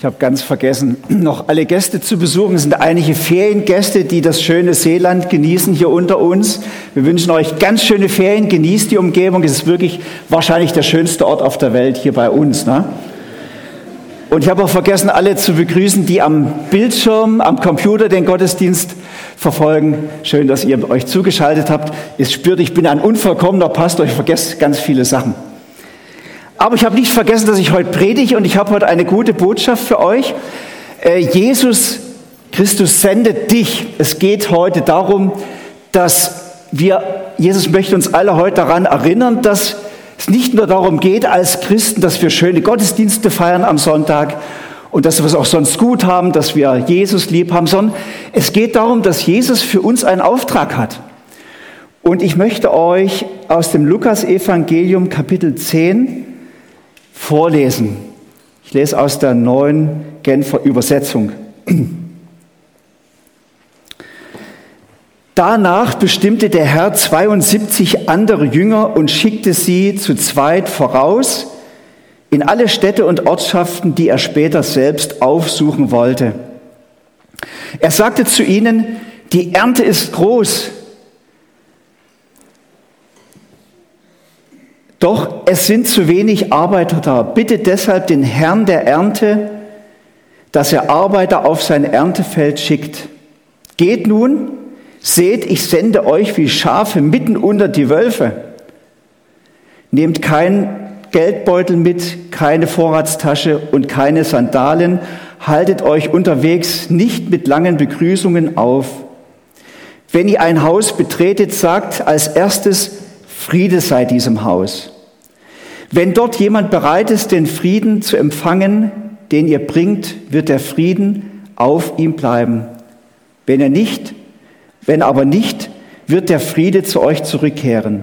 Ich habe ganz vergessen, noch alle Gäste zu besuchen. Es sind einige Feriengäste, die das schöne Seeland genießen hier unter uns. Wir wünschen euch ganz schöne Ferien. Genießt die Umgebung. Es ist wirklich wahrscheinlich der schönste Ort auf der Welt hier bei uns. Ne? Und ich habe auch vergessen, alle zu begrüßen, die am Bildschirm, am Computer den Gottesdienst verfolgen. Schön, dass ihr euch zugeschaltet habt. Ihr spürt, ich bin ein unvollkommener Pastor. Ich vergesse ganz viele Sachen. Aber ich habe nicht vergessen, dass ich heute predige und ich habe heute eine gute Botschaft für euch. Äh, Jesus Christus sendet dich. Es geht heute darum, dass wir, Jesus möchte uns alle heute daran erinnern, dass es nicht nur darum geht, als Christen, dass wir schöne Gottesdienste feiern am Sonntag und dass wir es auch sonst gut haben, dass wir Jesus lieb haben, sondern es geht darum, dass Jesus für uns einen Auftrag hat. Und ich möchte euch aus dem Lukas-Evangelium Kapitel 10 vorlesen. Ich lese aus der neuen Genfer Übersetzung. Danach bestimmte der Herr 72 andere Jünger und schickte sie zu zweit voraus in alle Städte und Ortschaften, die er später selbst aufsuchen wollte. Er sagte zu ihnen, die Ernte ist groß, Doch es sind zu wenig Arbeiter da. Bitte deshalb den Herrn der Ernte, dass er Arbeiter auf sein Erntefeld schickt. Geht nun, seht, ich sende euch wie Schafe mitten unter die Wölfe. Nehmt keinen Geldbeutel mit, keine Vorratstasche und keine Sandalen. Haltet euch unterwegs nicht mit langen Begrüßungen auf. Wenn ihr ein Haus betretet, sagt als erstes, Friede sei diesem Haus. Wenn dort jemand bereit ist, den Frieden zu empfangen, den ihr bringt, wird der Frieden auf ihm bleiben. Wenn er nicht, wenn aber nicht, wird der Friede zu euch zurückkehren.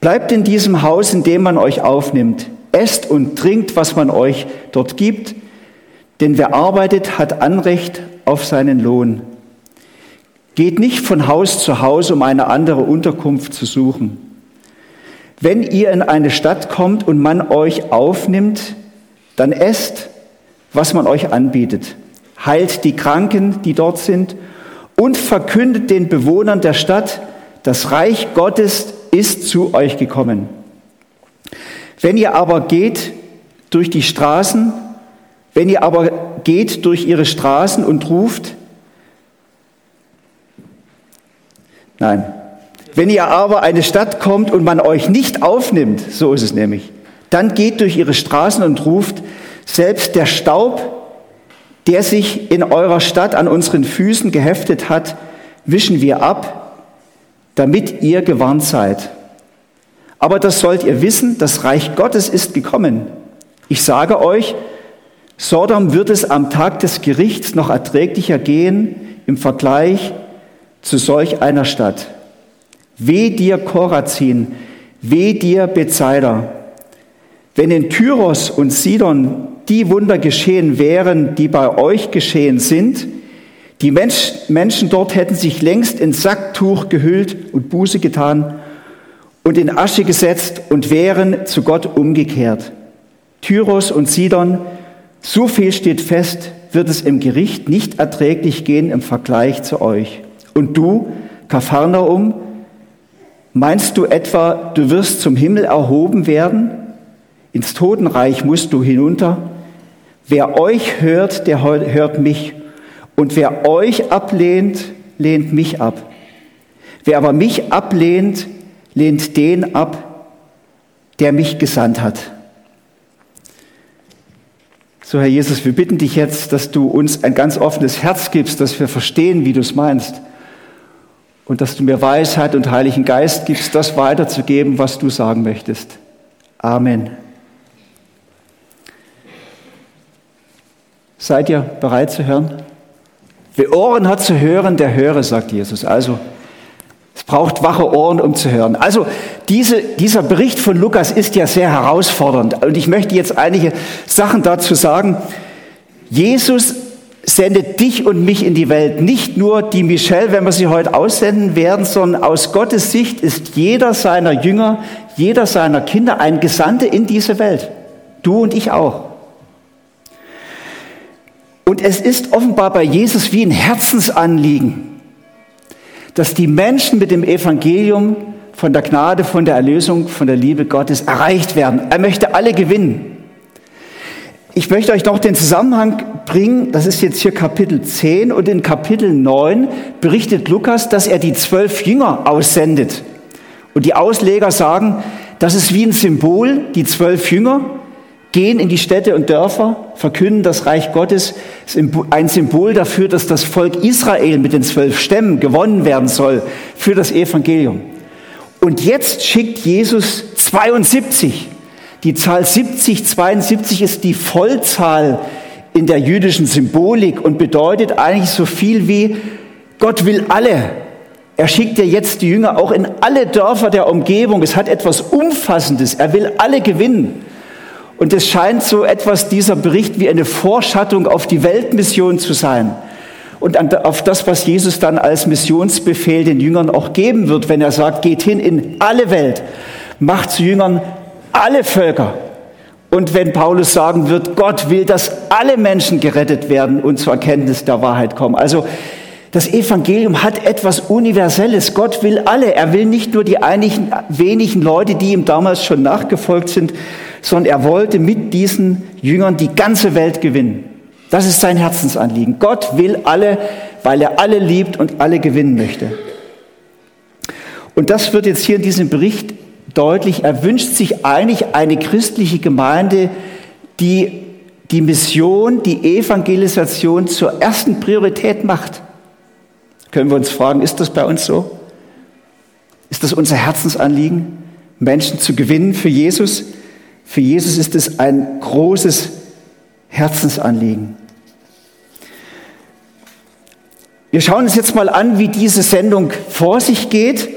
Bleibt in diesem Haus, in dem man euch aufnimmt. Esst und trinkt, was man euch dort gibt, denn wer arbeitet, hat Anrecht auf seinen Lohn. Geht nicht von Haus zu Haus, um eine andere Unterkunft zu suchen. Wenn ihr in eine Stadt kommt und man euch aufnimmt, dann esst, was man euch anbietet. Heilt die Kranken, die dort sind, und verkündet den Bewohnern der Stadt, das Reich Gottes ist zu euch gekommen. Wenn ihr aber geht durch die Straßen, wenn ihr aber geht durch ihre Straßen und ruft, nein, wenn ihr aber eine Stadt kommt und man euch nicht aufnimmt, so ist es nämlich, dann geht durch ihre Straßen und ruft, selbst der Staub, der sich in eurer Stadt an unseren Füßen geheftet hat, wischen wir ab, damit ihr gewarnt seid. Aber das sollt ihr wissen, das Reich Gottes ist gekommen. Ich sage euch, Sodom wird es am Tag des Gerichts noch erträglicher gehen im Vergleich zu solch einer Stadt. Weh dir Korazin, weh dir Bethsaida. Wenn in Tyros und Sidon die Wunder geschehen wären, die bei euch geschehen sind, die Mensch, Menschen dort hätten sich längst in Sacktuch gehüllt und Buße getan und in Asche gesetzt und wären zu Gott umgekehrt. Tyros und Sidon, so viel steht fest, wird es im Gericht nicht erträglich gehen im Vergleich zu euch. Und du, Kapharnaum, Meinst du etwa, du wirst zum Himmel erhoben werden? Ins Totenreich musst du hinunter. Wer euch hört, der hört mich. Und wer euch ablehnt, lehnt mich ab. Wer aber mich ablehnt, lehnt den ab, der mich gesandt hat. So, Herr Jesus, wir bitten dich jetzt, dass du uns ein ganz offenes Herz gibst, dass wir verstehen, wie du es meinst und dass du mir Weisheit und Heiligen Geist gibst, das weiterzugeben, was du sagen möchtest. Amen. Seid ihr bereit zu hören? Wer Ohren hat zu hören, der höre, sagt Jesus. Also, es braucht wache Ohren, um zu hören. Also, diese, dieser Bericht von Lukas ist ja sehr herausfordernd. Und ich möchte jetzt einige Sachen dazu sagen. Jesus sendet dich und mich in die Welt. Nicht nur die Michelle, wenn wir sie heute aussenden werden, sondern aus Gottes Sicht ist jeder seiner Jünger, jeder seiner Kinder ein Gesandter in diese Welt. Du und ich auch. Und es ist offenbar bei Jesus wie ein Herzensanliegen, dass die Menschen mit dem Evangelium von der Gnade, von der Erlösung, von der Liebe Gottes erreicht werden. Er möchte alle gewinnen. Ich möchte euch noch den Zusammenhang bringen, das ist jetzt hier Kapitel 10 und in Kapitel 9 berichtet Lukas, dass er die zwölf Jünger aussendet. Und die Ausleger sagen, das ist wie ein Symbol, die zwölf Jünger gehen in die Städte und Dörfer, verkünden das Reich Gottes, ein Symbol dafür, dass das Volk Israel mit den zwölf Stämmen gewonnen werden soll für das Evangelium. Und jetzt schickt Jesus 72 die Zahl 70, 72 ist die Vollzahl in der jüdischen Symbolik und bedeutet eigentlich so viel wie Gott will alle. Er schickt ja jetzt die Jünger auch in alle Dörfer der Umgebung. Es hat etwas Umfassendes. Er will alle gewinnen. Und es scheint so etwas, dieser Bericht, wie eine Vorschattung auf die Weltmission zu sein. Und auf das, was Jesus dann als Missionsbefehl den Jüngern auch geben wird, wenn er sagt, geht hin in alle Welt, macht zu Jüngern alle Völker. Und wenn Paulus sagen wird, Gott will, dass alle Menschen gerettet werden und zur Erkenntnis der Wahrheit kommen. Also das Evangelium hat etwas Universelles. Gott will alle. Er will nicht nur die einigen wenigen Leute, die ihm damals schon nachgefolgt sind, sondern er wollte mit diesen Jüngern die ganze Welt gewinnen. Das ist sein Herzensanliegen. Gott will alle, weil er alle liebt und alle gewinnen möchte. Und das wird jetzt hier in diesem Bericht deutlich, er wünscht sich eigentlich eine christliche Gemeinde, die die Mission, die Evangelisation zur ersten Priorität macht. Können wir uns fragen, ist das bei uns so? Ist das unser Herzensanliegen, Menschen zu gewinnen für Jesus? Für Jesus ist es ein großes Herzensanliegen. Wir schauen uns jetzt mal an, wie diese Sendung vor sich geht.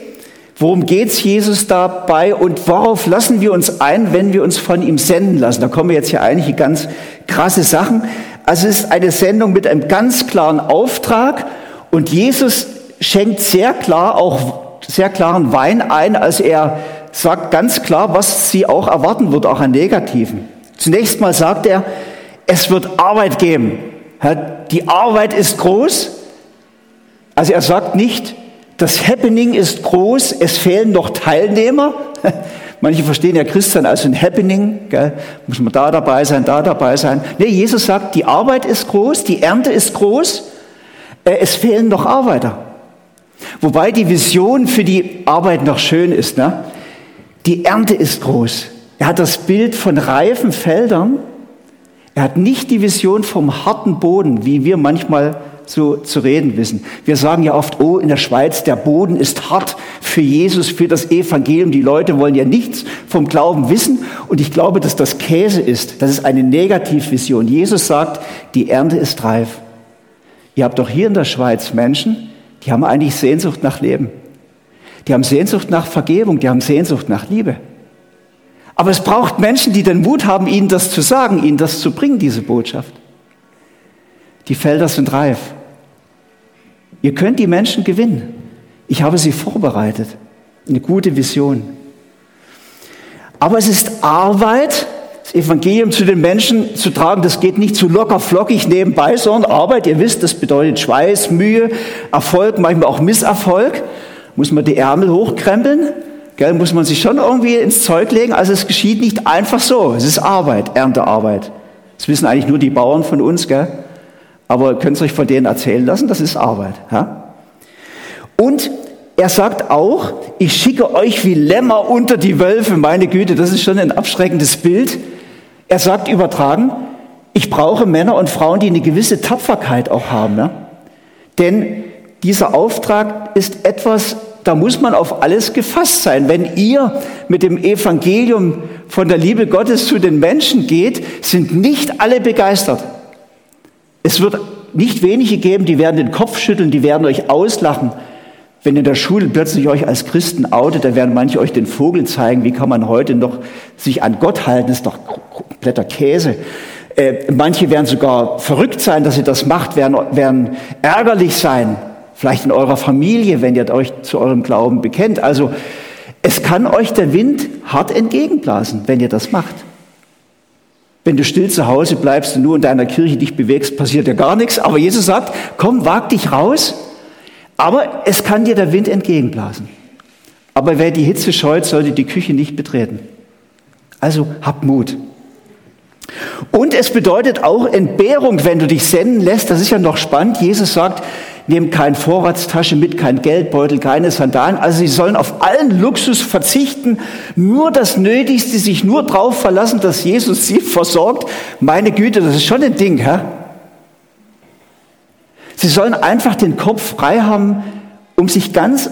Worum geht's Jesus dabei und worauf lassen wir uns ein, wenn wir uns von ihm senden lassen? Da kommen jetzt hier einige ganz krasse Sachen. Also es ist eine Sendung mit einem ganz klaren Auftrag und Jesus schenkt sehr klar auch sehr klaren Wein ein, als er sagt ganz klar, was sie auch erwarten wird, auch an Negativen. Zunächst mal sagt er, es wird Arbeit geben. Die Arbeit ist groß. Also er sagt nicht, das Happening ist groß, es fehlen noch Teilnehmer. Manche verstehen ja Christian als ein Happening, gell? muss man da dabei sein, da dabei sein. Nee, Jesus sagt, die Arbeit ist groß, die Ernte ist groß, äh, es fehlen noch Arbeiter. Wobei die Vision für die Arbeit noch schön ist. Ne? Die Ernte ist groß. Er hat das Bild von reifen Feldern. Er hat nicht die Vision vom harten Boden, wie wir manchmal so zu reden wissen. Wir sagen ja oft, oh, in der Schweiz, der Boden ist hart für Jesus, für das Evangelium. Die Leute wollen ja nichts vom Glauben wissen. Und ich glaube, dass das Käse ist. Das ist eine Negativvision. Jesus sagt, die Ernte ist reif. Ihr habt doch hier in der Schweiz Menschen, die haben eigentlich Sehnsucht nach Leben. Die haben Sehnsucht nach Vergebung, die haben Sehnsucht nach Liebe. Aber es braucht Menschen, die den Mut haben, ihnen das zu sagen, ihnen das zu bringen, diese Botschaft. Die Felder sind reif. Ihr könnt die Menschen gewinnen. Ich habe sie vorbereitet. Eine gute Vision. Aber es ist Arbeit, das Evangelium zu den Menschen zu tragen. Das geht nicht zu locker flockig nebenbei, sondern Arbeit. Ihr wisst, das bedeutet Schweiß, Mühe, Erfolg, manchmal auch Misserfolg. Muss man die Ärmel hochkrempeln? Gell, muss man sich schon irgendwie ins Zeug legen. Also es geschieht nicht einfach so. Es ist Arbeit, Erntearbeit. Das wissen eigentlich nur die Bauern von uns. Gell? Aber könnt ihr euch von denen erzählen lassen, das ist Arbeit. Ja? Und er sagt auch, ich schicke euch wie Lämmer unter die Wölfe. Meine Güte, das ist schon ein abschreckendes Bild. Er sagt übertragen, ich brauche Männer und Frauen, die eine gewisse Tapferkeit auch haben. Ja? Denn dieser Auftrag ist etwas, da muss man auf alles gefasst sein. Wenn ihr mit dem Evangelium von der Liebe Gottes zu den Menschen geht, sind nicht alle begeistert. Es wird nicht wenige geben, die werden den Kopf schütteln, die werden euch auslachen. Wenn in der Schule plötzlich euch als Christen outet, dann werden manche euch den Vogel zeigen. Wie kann man heute noch sich an Gott halten? Das ist doch kompletter Käse. Äh, manche werden sogar verrückt sein, dass ihr das macht, werden, werden ärgerlich sein. Vielleicht in eurer Familie, wenn ihr euch zu eurem Glauben bekennt. Also es kann euch der Wind hart entgegenblasen, wenn ihr das macht. Wenn du still zu Hause bleibst und nur in deiner Kirche dich bewegst, passiert ja gar nichts. Aber Jesus sagt, komm, wag dich raus. Aber es kann dir der Wind entgegenblasen. Aber wer die Hitze scheut, sollte die Küche nicht betreten. Also hab Mut. Und es bedeutet auch Entbehrung, wenn du dich senden lässt. Das ist ja noch spannend. Jesus sagt, nehmen keine Vorratstasche mit, kein Geldbeutel, keine Sandalen. Also sie sollen auf allen Luxus verzichten, nur das Nötigste, sich nur darauf verlassen, dass Jesus sie versorgt. Meine Güte, das ist schon ein Ding, hä? Sie sollen einfach den Kopf frei haben, um sich ganz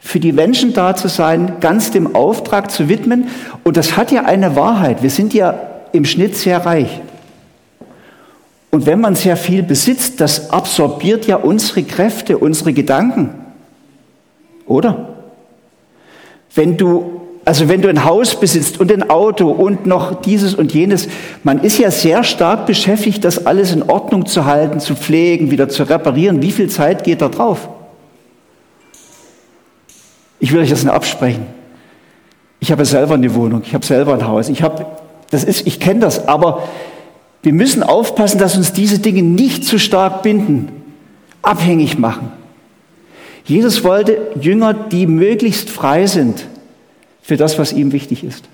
für die Menschen da zu sein, ganz dem Auftrag zu widmen. Und das hat ja eine Wahrheit. Wir sind ja im Schnitt sehr reich. Und wenn man sehr viel besitzt, das absorbiert ja unsere Kräfte, unsere Gedanken. Oder? Wenn du, also wenn du ein Haus besitzt und ein Auto und noch dieses und jenes, man ist ja sehr stark beschäftigt, das alles in Ordnung zu halten, zu pflegen, wieder zu reparieren. Wie viel Zeit geht da drauf? Ich will euch das nicht absprechen. Ich habe selber eine Wohnung, ich habe selber ein Haus, ich habe, das ist, ich kenne das, aber wir müssen aufpassen, dass uns diese Dinge nicht zu stark binden, abhängig machen. Jesus wollte Jünger, die möglichst frei sind für das, was ihm wichtig ist.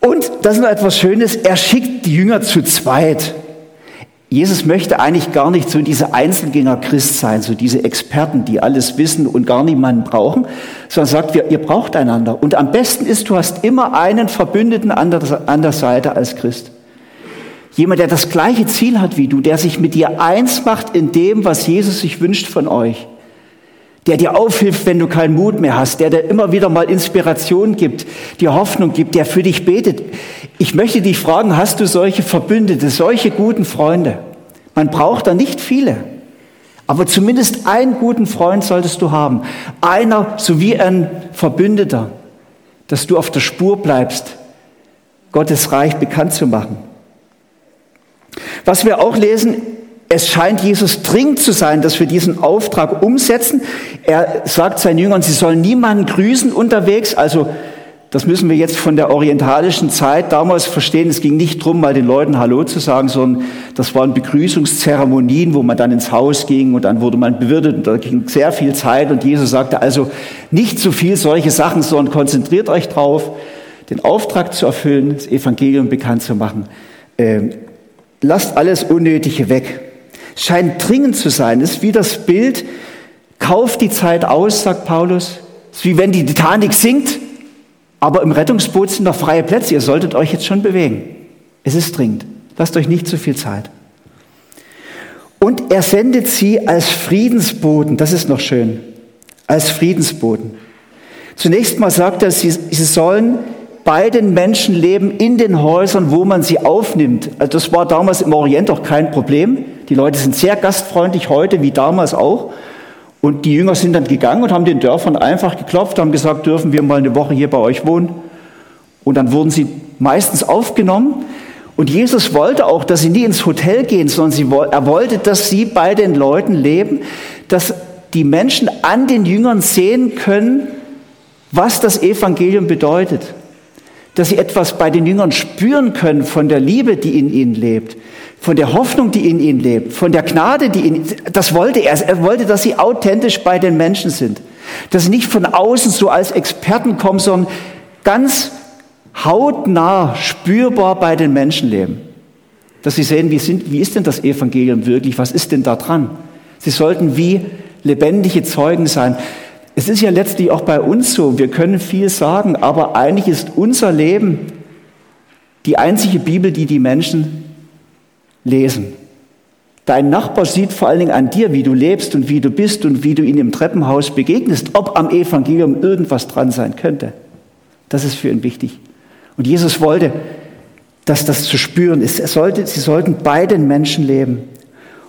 Und das ist noch etwas Schönes, er schickt die Jünger zu zweit. Jesus möchte eigentlich gar nicht so diese Einzelgänger-Christ sein, so diese Experten, die alles wissen und gar niemanden brauchen, sondern sagt, ihr, braucht einander. Und am besten ist, du hast immer einen Verbündeten an der Seite als Christ. Jemand, der das gleiche Ziel hat wie du, der sich mit dir eins macht in dem, was Jesus sich wünscht von euch. Der dir aufhilft, wenn du keinen Mut mehr hast, der dir immer wieder mal Inspiration gibt, dir Hoffnung gibt, der für dich betet. Ich möchte dich fragen, hast du solche Verbündete, solche guten Freunde? Man braucht da nicht viele. Aber zumindest einen guten Freund solltest du haben. Einer sowie ein Verbündeter, dass du auf der Spur bleibst, Gottes Reich bekannt zu machen. Was wir auch lesen, es scheint Jesus dringend zu sein, dass wir diesen Auftrag umsetzen. Er sagt seinen Jüngern, sie sollen niemanden grüßen unterwegs, also das müssen wir jetzt von der orientalischen Zeit damals verstehen. Es ging nicht darum, mal den Leuten Hallo zu sagen, sondern das waren Begrüßungszeremonien, wo man dann ins Haus ging und dann wurde man bewirtet und da ging sehr viel Zeit und Jesus sagte also nicht zu viel solche Sachen, sondern konzentriert euch drauf, den Auftrag zu erfüllen, das Evangelium bekannt zu machen. Ähm, lasst alles Unnötige weg. Scheint dringend zu sein. Es ist wie das Bild, kauft die Zeit aus, sagt Paulus. Es ist wie wenn die Titanic sinkt aber im Rettungsboot sind noch freie Plätze. Ihr solltet euch jetzt schon bewegen. Es ist dringend. Lasst euch nicht zu viel Zeit. Und er sendet sie als Friedensboten. Das ist noch schön. Als Friedensboten. Zunächst mal sagt er, sie, sie sollen bei den Menschen leben in den Häusern, wo man sie aufnimmt. Also das war damals im Orient auch kein Problem. Die Leute sind sehr gastfreundlich heute, wie damals auch. Und die Jünger sind dann gegangen und haben den Dörfern einfach geklopft, haben gesagt, dürfen wir mal eine Woche hier bei euch wohnen. Und dann wurden sie meistens aufgenommen. Und Jesus wollte auch, dass sie nie ins Hotel gehen, sondern sie, er wollte, dass sie bei den Leuten leben, dass die Menschen an den Jüngern sehen können, was das Evangelium bedeutet. Dass sie etwas bei den Jüngern spüren können von der Liebe, die in ihnen lebt von der Hoffnung, die in ihnen lebt, von der Gnade, die in das wollte er. Er wollte, dass sie authentisch bei den Menschen sind. Dass sie nicht von außen so als Experten kommen, sondern ganz hautnah, spürbar bei den Menschen leben. Dass sie sehen, wie, sind, wie ist denn das Evangelium wirklich? Was ist denn da dran? Sie sollten wie lebendige Zeugen sein. Es ist ja letztlich auch bei uns so. Wir können viel sagen, aber eigentlich ist unser Leben die einzige Bibel, die die Menschen lesen. Dein Nachbar sieht vor allen Dingen an dir, wie du lebst und wie du bist und wie du ihm im Treppenhaus begegnest, ob am Evangelium irgendwas dran sein könnte. Das ist für ihn wichtig. Und Jesus wollte, dass das zu spüren ist. Er sollte, sie sollten bei den Menschen leben.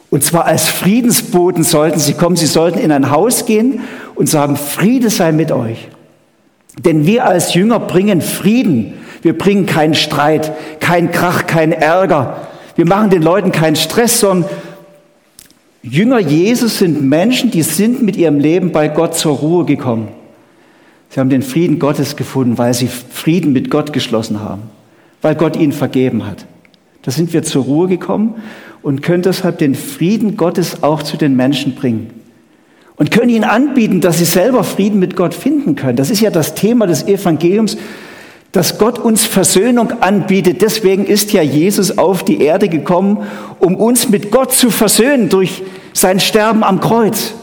Und zwar als Friedensboten sollten sie kommen. Sie sollten in ein Haus gehen und sagen, Friede sei mit euch. Denn wir als Jünger bringen Frieden. Wir bringen keinen Streit, keinen Krach, keinen Ärger, wir machen den Leuten keinen Stress, sondern Jünger Jesus sind Menschen, die sind mit ihrem Leben bei Gott zur Ruhe gekommen. Sie haben den Frieden Gottes gefunden, weil sie Frieden mit Gott geschlossen haben. weil Gott ihnen vergeben hat. Da sind wir zur Ruhe gekommen und können deshalb den Frieden Gottes auch zu den Menschen bringen. Und können ihnen anbieten, dass sie selber Frieden mit Gott finden können. Das ist ja das Thema des Evangeliums, dass Gott uns Versöhnung anbietet. Deswegen ist ja Jesus auf die Erde gekommen, um uns mit Gott zu versöhnen durch sein Sterben am Kreuz.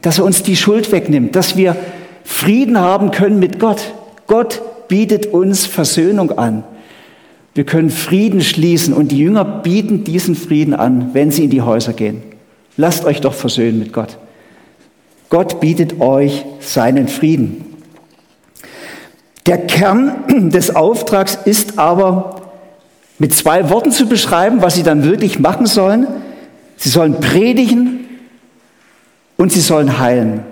Dass er uns die Schuld wegnimmt, dass wir Frieden haben können mit Gott. Gott bietet uns Versöhnung an. Wir können Frieden schließen und die Jünger bieten diesen Frieden an, wenn sie in die Häuser gehen. Lasst euch doch versöhnen mit Gott. Gott bietet euch seinen Frieden. Der Kern des Auftrags ist aber mit zwei Worten zu beschreiben, was sie dann wirklich machen sollen. Sie sollen predigen und sie sollen heilen.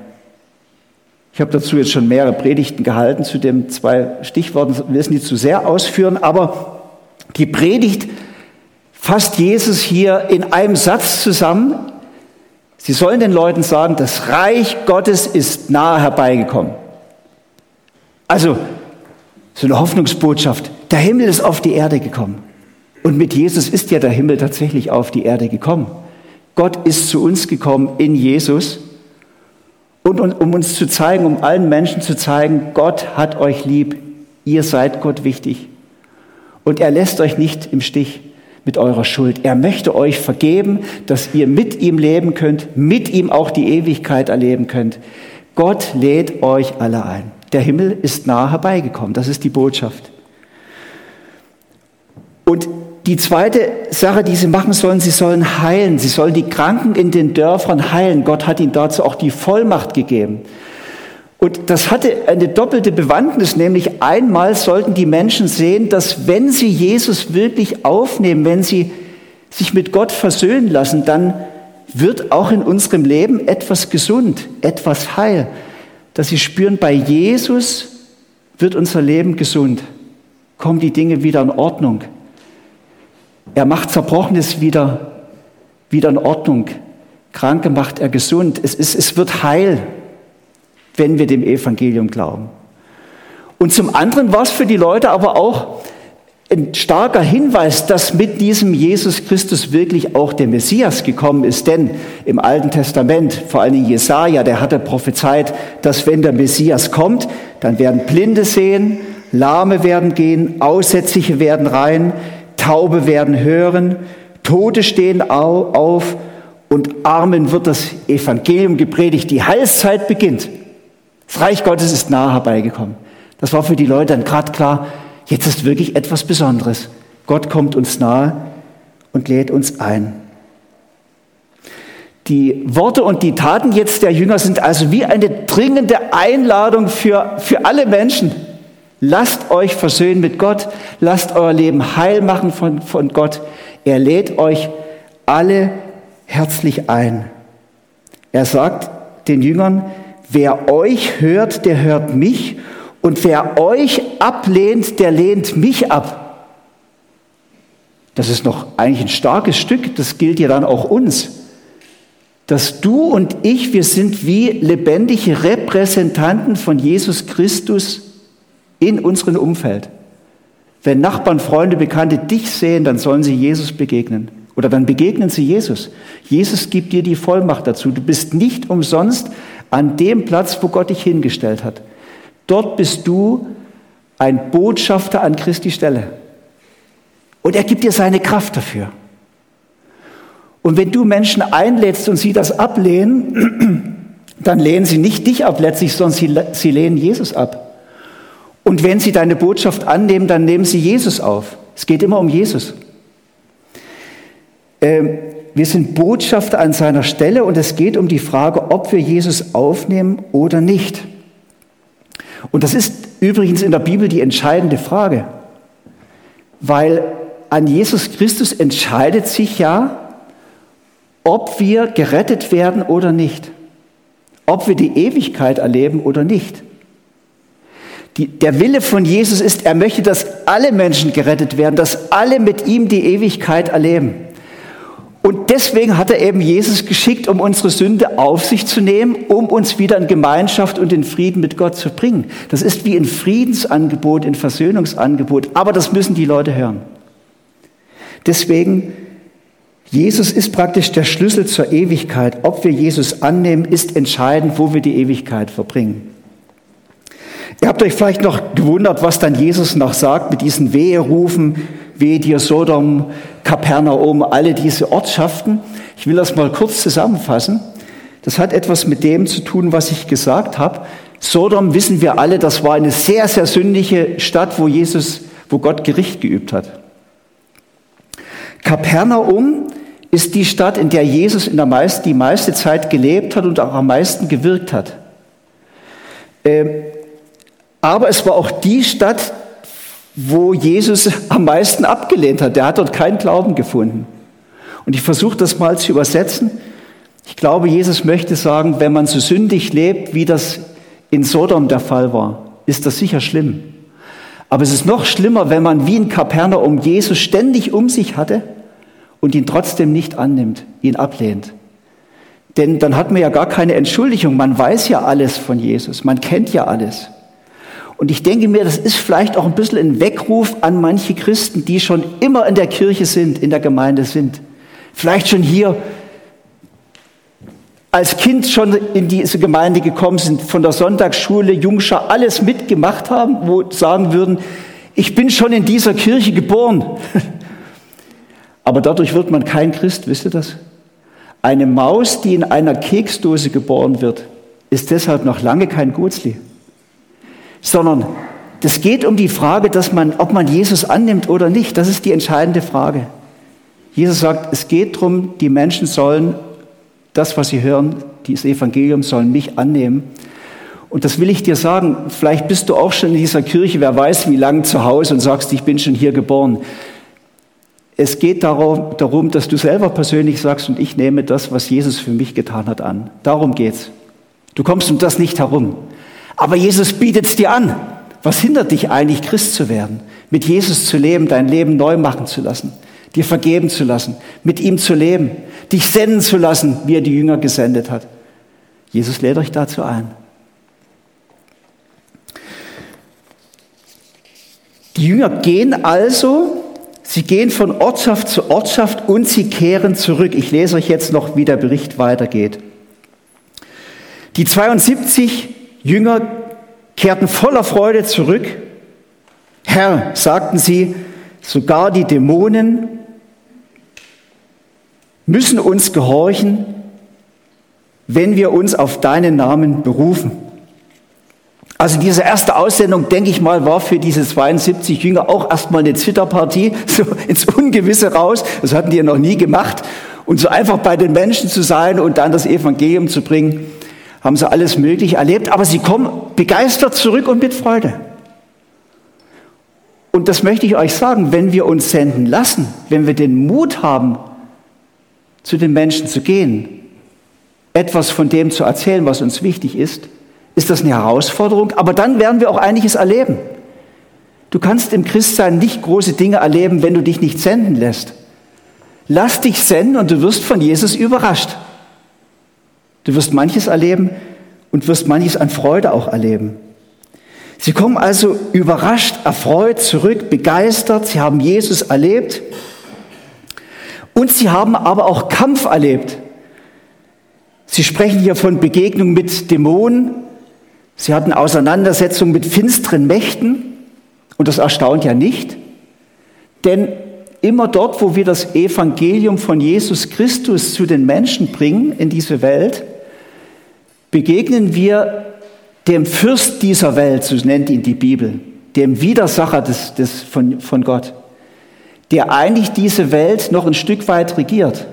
Ich habe dazu jetzt schon mehrere Predigten gehalten zu den zwei Stichworten, will es nicht zu sehr ausführen, aber die Predigt fasst Jesus hier in einem Satz zusammen. Sie sollen den Leuten sagen, das Reich Gottes ist nahe herbeigekommen. Also so eine Hoffnungsbotschaft. Der Himmel ist auf die Erde gekommen. Und mit Jesus ist ja der Himmel tatsächlich auf die Erde gekommen. Gott ist zu uns gekommen in Jesus. Und um uns zu zeigen, um allen Menschen zu zeigen, Gott hat euch lieb. Ihr seid Gott wichtig. Und er lässt euch nicht im Stich mit eurer Schuld. Er möchte euch vergeben, dass ihr mit ihm leben könnt, mit ihm auch die Ewigkeit erleben könnt. Gott lädt euch alle ein. Der Himmel ist nahe herbeigekommen. Das ist die Botschaft. Und die zweite Sache, die sie machen sollen, sie sollen heilen. Sie sollen die Kranken in den Dörfern heilen. Gott hat ihnen dazu auch die Vollmacht gegeben. Und das hatte eine doppelte Bewandtnis, nämlich einmal sollten die Menschen sehen, dass wenn sie Jesus wirklich aufnehmen, wenn sie sich mit Gott versöhnen lassen, dann wird auch in unserem Leben etwas gesund, etwas heil dass sie spüren, bei Jesus wird unser Leben gesund, kommen die Dinge wieder in Ordnung. Er macht Zerbrochenes wieder, wieder in Ordnung. Kranke macht er gesund. Es, ist, es wird heil, wenn wir dem Evangelium glauben. Und zum anderen war es für die Leute aber auch ein starker Hinweis, dass mit diesem Jesus Christus wirklich auch der Messias gekommen ist. Denn im Alten Testament, vor allem Jesaja, der hatte prophezeit, dass wenn der Messias kommt, dann werden Blinde sehen, Lahme werden gehen, Aussätzliche werden rein, Taube werden hören, Tote stehen auf und Armen wird das Evangelium gepredigt. Die Heilszeit beginnt. Das Reich Gottes ist nahe herbeigekommen. Das war für die Leute dann gerade klar, Jetzt ist wirklich etwas Besonderes. Gott kommt uns nahe und lädt uns ein. Die Worte und die Taten jetzt der Jünger sind also wie eine dringende Einladung für, für alle Menschen. Lasst euch versöhnen mit Gott, lasst euer Leben heil machen von, von Gott. Er lädt euch alle herzlich ein. Er sagt den Jüngern, wer euch hört, der hört mich und wer euch ablehnt, der lehnt mich ab. Das ist noch eigentlich ein starkes Stück, das gilt ja dann auch uns. Dass du und ich, wir sind wie lebendige Repräsentanten von Jesus Christus in unserem Umfeld. Wenn Nachbarn, Freunde, Bekannte dich sehen, dann sollen sie Jesus begegnen. Oder dann begegnen sie Jesus. Jesus gibt dir die Vollmacht dazu. Du bist nicht umsonst an dem Platz, wo Gott dich hingestellt hat. Dort bist du ein Botschafter an Christi Stelle. Und er gibt dir seine Kraft dafür. Und wenn du Menschen einlädst und sie das ablehnen, dann lehnen sie nicht dich ab letztlich, sondern sie, sie lehnen Jesus ab. Und wenn sie deine Botschaft annehmen, dann nehmen sie Jesus auf. Es geht immer um Jesus. Ähm, wir sind Botschafter an seiner Stelle und es geht um die Frage, ob wir Jesus aufnehmen oder nicht. Und das ist übrigens in der Bibel die entscheidende Frage, weil an Jesus Christus entscheidet sich ja, ob wir gerettet werden oder nicht, ob wir die Ewigkeit erleben oder nicht. Die, der Wille von Jesus ist, er möchte, dass alle Menschen gerettet werden, dass alle mit ihm die Ewigkeit erleben. Und deswegen hat er eben Jesus geschickt, um unsere Sünde auf sich zu nehmen, um uns wieder in Gemeinschaft und in Frieden mit Gott zu bringen. Das ist wie ein Friedensangebot, ein Versöhnungsangebot. Aber das müssen die Leute hören. Deswegen, Jesus ist praktisch der Schlüssel zur Ewigkeit. Ob wir Jesus annehmen, ist entscheidend, wo wir die Ewigkeit verbringen. Ihr habt euch vielleicht noch gewundert, was dann Jesus noch sagt mit diesen Weherufen, wehe dir Sodom, Kapernaum, alle diese Ortschaften. Ich will das mal kurz zusammenfassen. Das hat etwas mit dem zu tun, was ich gesagt habe. Sodom wissen wir alle, das war eine sehr, sehr sündige Stadt, wo Jesus, wo Gott Gericht geübt hat. Kapernaum ist die Stadt, in der Jesus in der meisten, die meiste Zeit gelebt hat und auch am meisten gewirkt hat. Ähm, aber es war auch die Stadt, wo Jesus am meisten abgelehnt hat. Der hat dort keinen Glauben gefunden. Und ich versuche das mal zu übersetzen. Ich glaube, Jesus möchte sagen, wenn man so sündig lebt, wie das in Sodom der Fall war, ist das sicher schlimm. Aber es ist noch schlimmer, wenn man wie in Kapernaum Jesus ständig um sich hatte und ihn trotzdem nicht annimmt, ihn ablehnt. Denn dann hat man ja gar keine Entschuldigung. Man weiß ja alles von Jesus. Man kennt ja alles. Und ich denke mir, das ist vielleicht auch ein bisschen ein Weckruf an manche Christen, die schon immer in der Kirche sind, in der Gemeinde sind. Vielleicht schon hier als Kind schon in diese Gemeinde gekommen sind, von der Sonntagsschule, Jungschar, alles mitgemacht haben, wo sagen würden, ich bin schon in dieser Kirche geboren. Aber dadurch wird man kein Christ, wisst ihr das? Eine Maus, die in einer Keksdose geboren wird, ist deshalb noch lange kein Gutsli sondern es geht um die Frage, dass man, ob man Jesus annimmt oder nicht. Das ist die entscheidende Frage. Jesus sagt, es geht darum, die Menschen sollen das, was sie hören, dieses Evangelium sollen mich annehmen. Und das will ich dir sagen, vielleicht bist du auch schon in dieser Kirche, wer weiß wie lange zu Hause und sagst, ich bin schon hier geboren. Es geht darum, darum, dass du selber persönlich sagst, und ich nehme das, was Jesus für mich getan hat, an. Darum geht's. Du kommst um das nicht herum. Aber Jesus bietet es dir an. Was hindert dich eigentlich, Christ zu werden? Mit Jesus zu leben, dein Leben neu machen zu lassen, dir vergeben zu lassen, mit ihm zu leben, dich senden zu lassen, wie er die Jünger gesendet hat. Jesus lädt euch dazu ein. Die Jünger gehen also, sie gehen von Ortschaft zu Ortschaft und sie kehren zurück. Ich lese euch jetzt noch, wie der Bericht weitergeht. Die 72 Jünger kehrten voller Freude zurück. Herr, sagten sie, sogar die Dämonen müssen uns gehorchen, wenn wir uns auf deinen Namen berufen. Also diese erste Aussendung, denke ich mal, war für diese 72 Jünger auch erstmal eine Zwitterpartie, so ins Ungewisse raus. Das hatten die ja noch nie gemacht. Und so einfach bei den Menschen zu sein und dann das Evangelium zu bringen, haben sie alles Mögliche erlebt, aber sie kommen begeistert zurück und mit Freude. Und das möchte ich euch sagen, wenn wir uns senden lassen, wenn wir den Mut haben, zu den Menschen zu gehen, etwas von dem zu erzählen, was uns wichtig ist, ist das eine Herausforderung, aber dann werden wir auch einiges erleben. Du kannst im Christsein nicht große Dinge erleben, wenn du dich nicht senden lässt. Lass dich senden und du wirst von Jesus überrascht. Du wirst manches erleben und wirst manches an Freude auch erleben. Sie kommen also überrascht, erfreut zurück, begeistert. Sie haben Jesus erlebt und sie haben aber auch Kampf erlebt. Sie sprechen hier von Begegnung mit Dämonen. Sie hatten Auseinandersetzungen mit finsteren Mächten und das erstaunt ja nicht, denn immer dort, wo wir das Evangelium von Jesus Christus zu den Menschen bringen in diese Welt, begegnen wir dem Fürst dieser Welt, so nennt ihn die Bibel, dem Widersacher des, des, von, von Gott, der eigentlich diese Welt noch ein Stück weit regiert.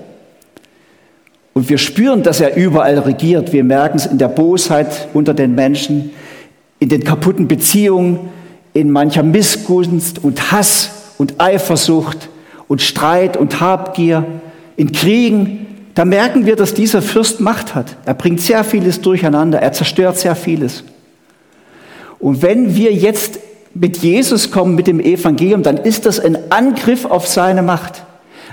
Und wir spüren, dass er überall regiert. Wir merken es in der Bosheit unter den Menschen, in den kaputten Beziehungen, in mancher Missgunst und Hass und Eifersucht und Streit und Habgier, in Kriegen, da merken wir, dass dieser Fürst Macht hat. Er bringt sehr vieles durcheinander, er zerstört sehr vieles. Und wenn wir jetzt mit Jesus kommen, mit dem Evangelium, dann ist das ein Angriff auf seine Macht.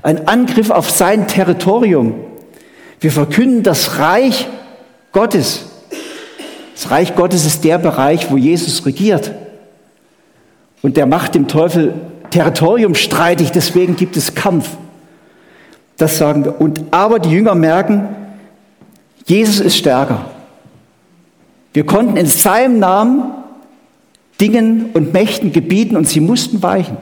ein Angriff auf sein Territorium. Wir verkünden das Reich Gottes. Das Reich Gottes ist der Bereich, wo Jesus regiert. Und der macht dem Teufel Territorium streitig, deswegen gibt es Kampf. Das sagen wir. Und aber die Jünger merken, Jesus ist stärker. Wir konnten in seinem Namen Dingen und Mächten gebieten und sie mussten weichen.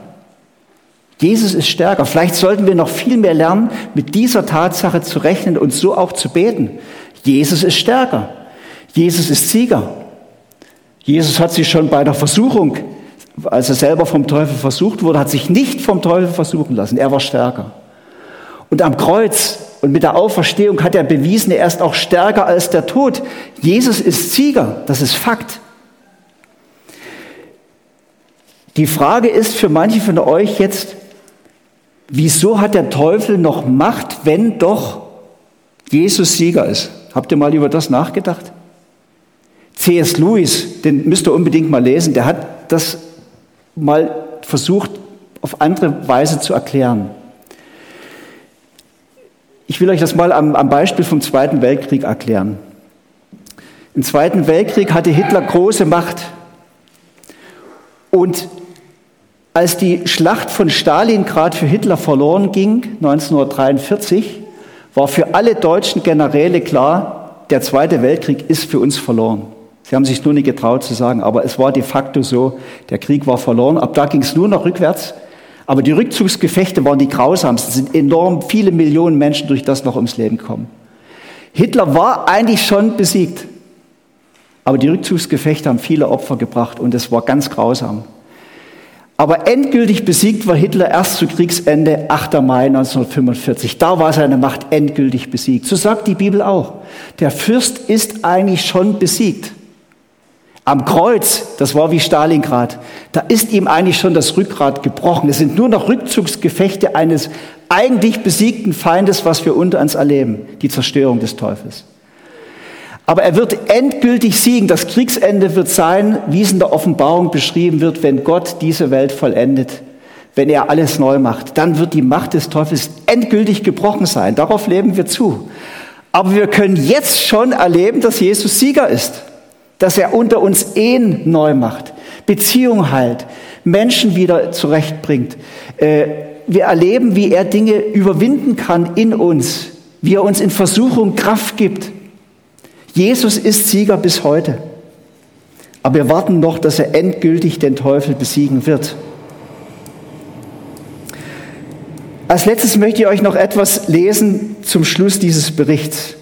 Jesus ist stärker. Vielleicht sollten wir noch viel mehr lernen, mit dieser Tatsache zu rechnen und so auch zu beten. Jesus ist stärker. Jesus ist Sieger. Jesus hat sich schon bei der Versuchung, als er selber vom Teufel versucht wurde, hat sich nicht vom Teufel versuchen lassen. Er war stärker. Und am Kreuz und mit der Auferstehung hat er bewiesen, er ist auch stärker als der Tod. Jesus ist Sieger. Das ist Fakt. Die Frage ist für manche von euch jetzt, wieso hat der Teufel noch Macht, wenn doch Jesus Sieger ist? Habt ihr mal über das nachgedacht? C.S. Lewis, den müsst ihr unbedingt mal lesen, der hat das mal versucht, auf andere Weise zu erklären. Ich will euch das mal am, am Beispiel vom Zweiten Weltkrieg erklären. Im Zweiten Weltkrieg hatte Hitler große Macht. Und als die Schlacht von Stalingrad für Hitler verloren ging, 1943, war für alle deutschen Generäle klar, der Zweite Weltkrieg ist für uns verloren. Sie haben sich nur nicht getraut zu sagen, aber es war de facto so, der Krieg war verloren. Ab da ging es nur noch rückwärts. Aber die Rückzugsgefechte waren die grausamsten. Es sind enorm viele Millionen Menschen durch das noch ums Leben gekommen. Hitler war eigentlich schon besiegt. Aber die Rückzugsgefechte haben viele Opfer gebracht und es war ganz grausam. Aber endgültig besiegt war Hitler erst zu Kriegsende, 8. Mai 1945. Da war seine Macht endgültig besiegt. So sagt die Bibel auch. Der Fürst ist eigentlich schon besiegt. Am Kreuz, das war wie Stalingrad, da ist ihm eigentlich schon das Rückgrat gebrochen. Es sind nur noch Rückzugsgefechte eines eigentlich besiegten Feindes, was wir unter uns erleben, die Zerstörung des Teufels. Aber er wird endgültig siegen. Das Kriegsende wird sein, wie es in der Offenbarung beschrieben wird, wenn Gott diese Welt vollendet, wenn er alles neu macht. Dann wird die Macht des Teufels endgültig gebrochen sein. Darauf leben wir zu. Aber wir können jetzt schon erleben, dass Jesus Sieger ist, dass er unter uns Ehen neu macht, Beziehung heilt, Menschen wieder zurechtbringt. Äh, wir erleben, wie er Dinge überwinden kann in uns, wie er uns in Versuchung Kraft gibt Jesus ist Sieger bis heute. Aber wir warten noch, dass er endgültig den Teufel besiegen wird. Als letztes möchte ich euch noch etwas lesen zum Schluss dieses Berichts.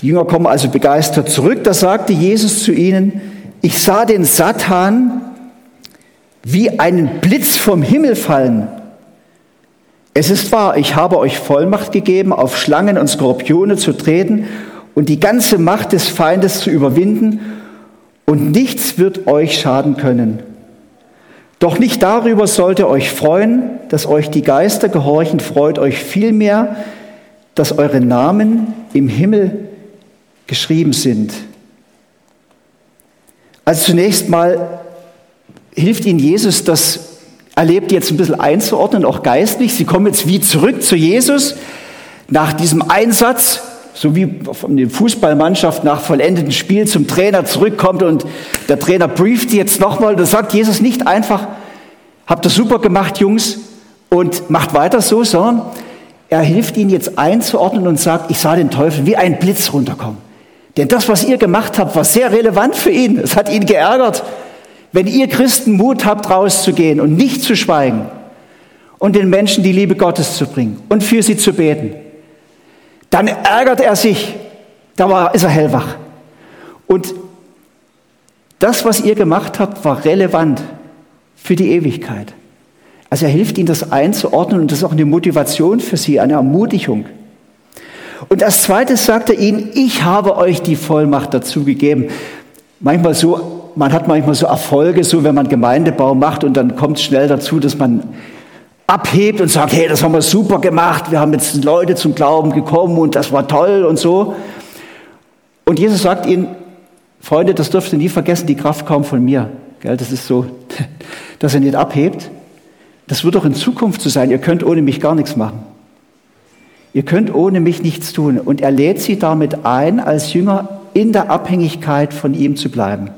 Die Jünger kommen also begeistert zurück. Da sagte Jesus zu ihnen, ich sah den Satan wie einen Blitz vom Himmel fallen. Es ist wahr, ich habe euch Vollmacht gegeben, auf Schlangen und Skorpione zu treten und die ganze Macht des Feindes zu überwinden und nichts wird euch schaden können. Doch nicht darüber sollt ihr euch freuen, dass euch die Geister gehorchen, freut euch vielmehr, dass eure Namen im Himmel geschrieben sind. Also zunächst mal hilft Ihnen Jesus, das erlebt jetzt ein bisschen einzuordnen, auch geistlich. Sie kommen jetzt wie zurück zu Jesus nach diesem Einsatz so wie eine Fußballmannschaft nach vollendeten Spiel zum Trainer zurückkommt und der Trainer brieft jetzt nochmal, da sagt Jesus nicht einfach, habt ihr super gemacht, Jungs, und macht weiter so, sondern er hilft ihnen jetzt einzuordnen und sagt, ich sah den Teufel wie ein Blitz runterkommen. Denn das, was ihr gemacht habt, war sehr relevant für ihn. Es hat ihn geärgert. Wenn ihr Christen Mut habt, rauszugehen und nicht zu schweigen und den Menschen die Liebe Gottes zu bringen und für sie zu beten, dann ärgert er sich. Da war, ist er hellwach. Und das, was ihr gemacht habt, war relevant für die Ewigkeit. Also er hilft ihnen, das einzuordnen und das ist auch eine Motivation für sie, eine Ermutigung. Und als zweites sagt er ihnen, ich habe euch die Vollmacht dazu gegeben. Manchmal so, man hat manchmal so Erfolge, so wenn man Gemeindebau macht und dann kommt es schnell dazu, dass man abhebt und sagt, hey, das haben wir super gemacht, wir haben jetzt Leute zum Glauben gekommen und das war toll und so. Und Jesus sagt ihnen, Freunde, das dürft ihr nie vergessen, die Kraft kommt von mir. Das ist so, dass er nicht abhebt. Das wird doch in Zukunft so sein. Ihr könnt ohne mich gar nichts machen. Ihr könnt ohne mich nichts tun. Und er lädt sie damit ein, als Jünger in der Abhängigkeit von ihm zu bleiben.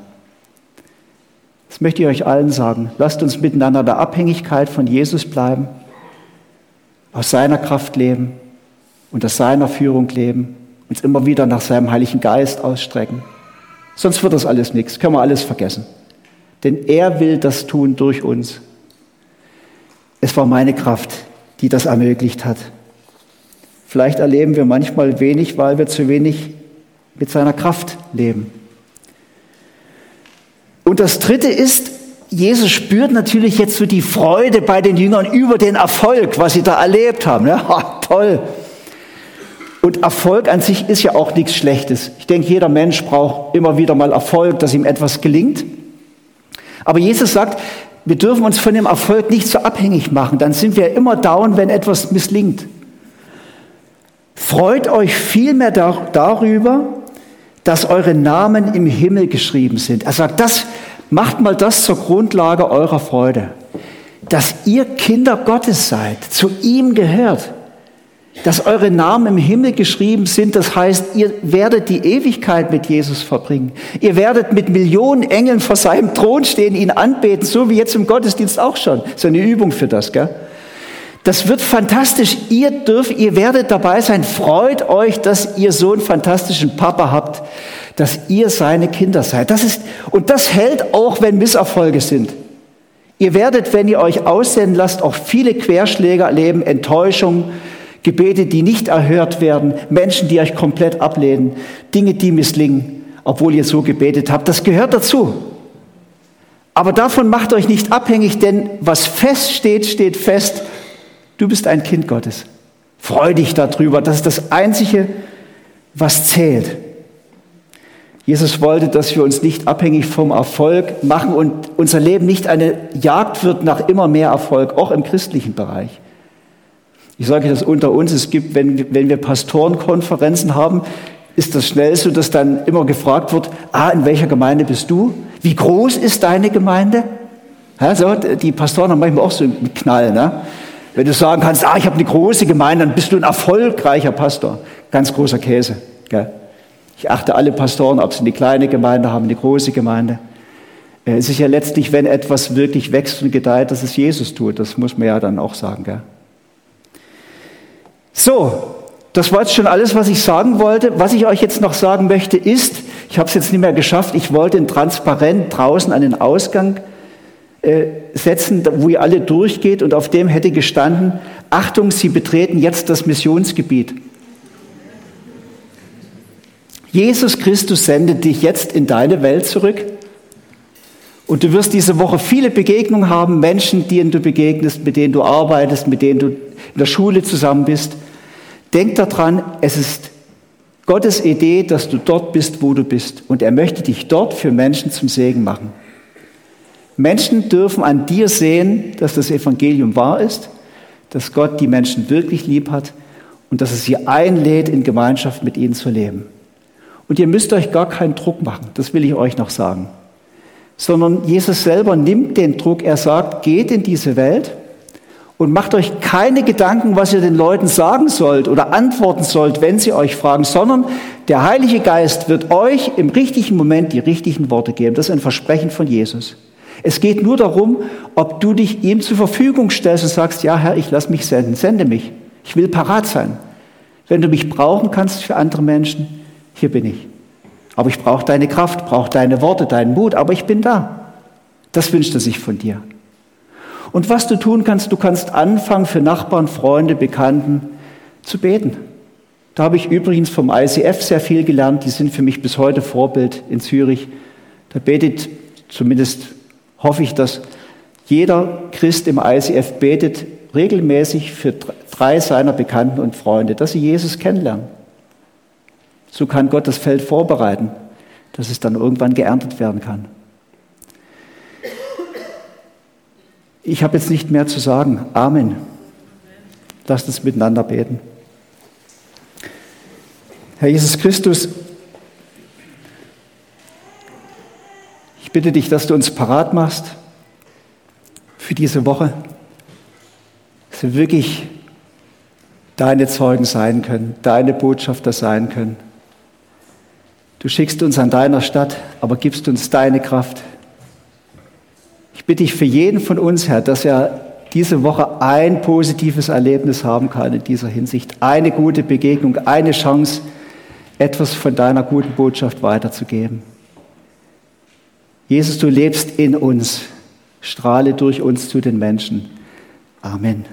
Das möchte ich euch allen sagen. Lasst uns miteinander der Abhängigkeit von Jesus bleiben, aus seiner Kraft leben, unter seiner Führung leben, uns immer wieder nach seinem Heiligen Geist ausstrecken. Sonst wird das alles nichts, können wir alles vergessen. Denn er will das tun durch uns. Es war meine Kraft, die das ermöglicht hat. Vielleicht erleben wir manchmal wenig, weil wir zu wenig mit seiner Kraft leben. Und das Dritte ist, Jesus spürt natürlich jetzt so die Freude bei den Jüngern über den Erfolg, was sie da erlebt haben. Ja, toll. Und Erfolg an sich ist ja auch nichts Schlechtes. Ich denke, jeder Mensch braucht immer wieder mal Erfolg, dass ihm etwas gelingt. Aber Jesus sagt, wir dürfen uns von dem Erfolg nicht so abhängig machen. Dann sind wir immer down, wenn etwas misslingt. Freut euch vielmehr darüber, dass eure Namen im Himmel geschrieben sind. Er sagt, das macht mal das zur Grundlage eurer Freude, dass ihr Kinder Gottes seid, zu ihm gehört, dass eure Namen im Himmel geschrieben sind. Das heißt, ihr werdet die Ewigkeit mit Jesus verbringen. Ihr werdet mit Millionen Engeln vor seinem Thron stehen, ihn anbeten, so wie jetzt im Gottesdienst auch schon. So eine Übung für das, gell? Das wird fantastisch. Ihr dürft, ihr werdet dabei sein. Freut euch, dass ihr so einen fantastischen Papa habt, dass ihr seine Kinder seid. Das ist, und das hält auch, wenn Misserfolge sind. Ihr werdet, wenn ihr euch aussenden lasst, auch viele Querschläge erleben, Enttäuschung, Gebete, die nicht erhört werden, Menschen, die euch komplett ablehnen, Dinge, die misslingen, obwohl ihr so gebetet habt. Das gehört dazu. Aber davon macht euch nicht abhängig, denn was feststeht, steht fest. Du bist ein Kind Gottes. Freu dich darüber. Das ist das Einzige, was zählt. Jesus wollte, dass wir uns nicht abhängig vom Erfolg machen und unser Leben nicht eine Jagd wird nach immer mehr Erfolg, auch im christlichen Bereich. Ich sage das unter uns, es gibt, wenn, wenn wir Pastorenkonferenzen haben, ist das schnell so, dass dann immer gefragt wird, ah, in welcher Gemeinde bist du? Wie groß ist deine Gemeinde? Ja, so, die Pastoren haben manchmal auch so einen Knall. Ne? Wenn du sagen kannst, ah, ich habe eine große Gemeinde, dann bist du ein erfolgreicher Pastor. Ganz großer Käse. Gell? Ich achte alle Pastoren, ob sie eine kleine Gemeinde haben, eine große Gemeinde. Äh, es ist ja letztlich, wenn etwas wirklich wächst und gedeiht, dass es Jesus tut. Das muss man ja dann auch sagen. Gell? So, das war jetzt schon alles, was ich sagen wollte. Was ich euch jetzt noch sagen möchte, ist, ich habe es jetzt nicht mehr geschafft, ich wollte ein Transparent draußen an den Ausgang äh, setzen, wo ihr alle durchgeht und auf dem hätte gestanden, Achtung, Sie betreten jetzt das Missionsgebiet. Jesus Christus sendet dich jetzt in deine Welt zurück und du wirst diese Woche viele Begegnungen haben, Menschen, denen du begegnest, mit denen du arbeitest, mit denen du in der Schule zusammen bist. Denk daran, es ist Gottes Idee, dass du dort bist, wo du bist. Und er möchte dich dort für Menschen zum Segen machen. Menschen dürfen an dir sehen, dass das Evangelium wahr ist, dass Gott die Menschen wirklich lieb hat und dass es sie einlädt, in Gemeinschaft mit ihnen zu leben. Und ihr müsst euch gar keinen Druck machen, das will ich euch noch sagen. Sondern Jesus selber nimmt den Druck, er sagt, geht in diese Welt und macht euch keine Gedanken, was ihr den Leuten sagen sollt oder antworten sollt, wenn sie euch fragen, sondern der Heilige Geist wird euch im richtigen Moment die richtigen Worte geben. Das ist ein Versprechen von Jesus. Es geht nur darum, ob du dich ihm zur Verfügung stellst und sagst, ja Herr, ich lass mich senden, sende mich. Ich will parat sein. Wenn du mich brauchen kannst für andere Menschen, hier bin ich. Aber ich brauche deine Kraft, brauche deine Worte, deinen Mut, aber ich bin da. Das wünscht er sich von dir. Und was du tun kannst, du kannst anfangen, für Nachbarn, Freunde, Bekannten zu beten. Da habe ich übrigens vom ICF sehr viel gelernt. Die sind für mich bis heute Vorbild in Zürich. Da betet zumindest hoffe ich, dass jeder Christ im ICF betet regelmäßig für drei seiner Bekannten und Freunde, dass sie Jesus kennenlernen. So kann Gott das Feld vorbereiten, dass es dann irgendwann geerntet werden kann. Ich habe jetzt nicht mehr zu sagen. Amen. Lasst uns miteinander beten. Herr Jesus Christus, Ich bitte dich, dass du uns parat machst für diese Woche. dass wir wirklich deine Zeugen sein können, deine Botschafter sein können. Du schickst uns an deiner Stadt, aber gibst uns deine Kraft. Ich bitte dich für jeden von uns, Herr, dass er diese Woche ein positives Erlebnis haben kann in dieser Hinsicht. Eine gute Begegnung, eine Chance, etwas von deiner guten Botschaft weiterzugeben. Jesus, du lebst in uns. Strahle durch uns zu den Menschen. Amen.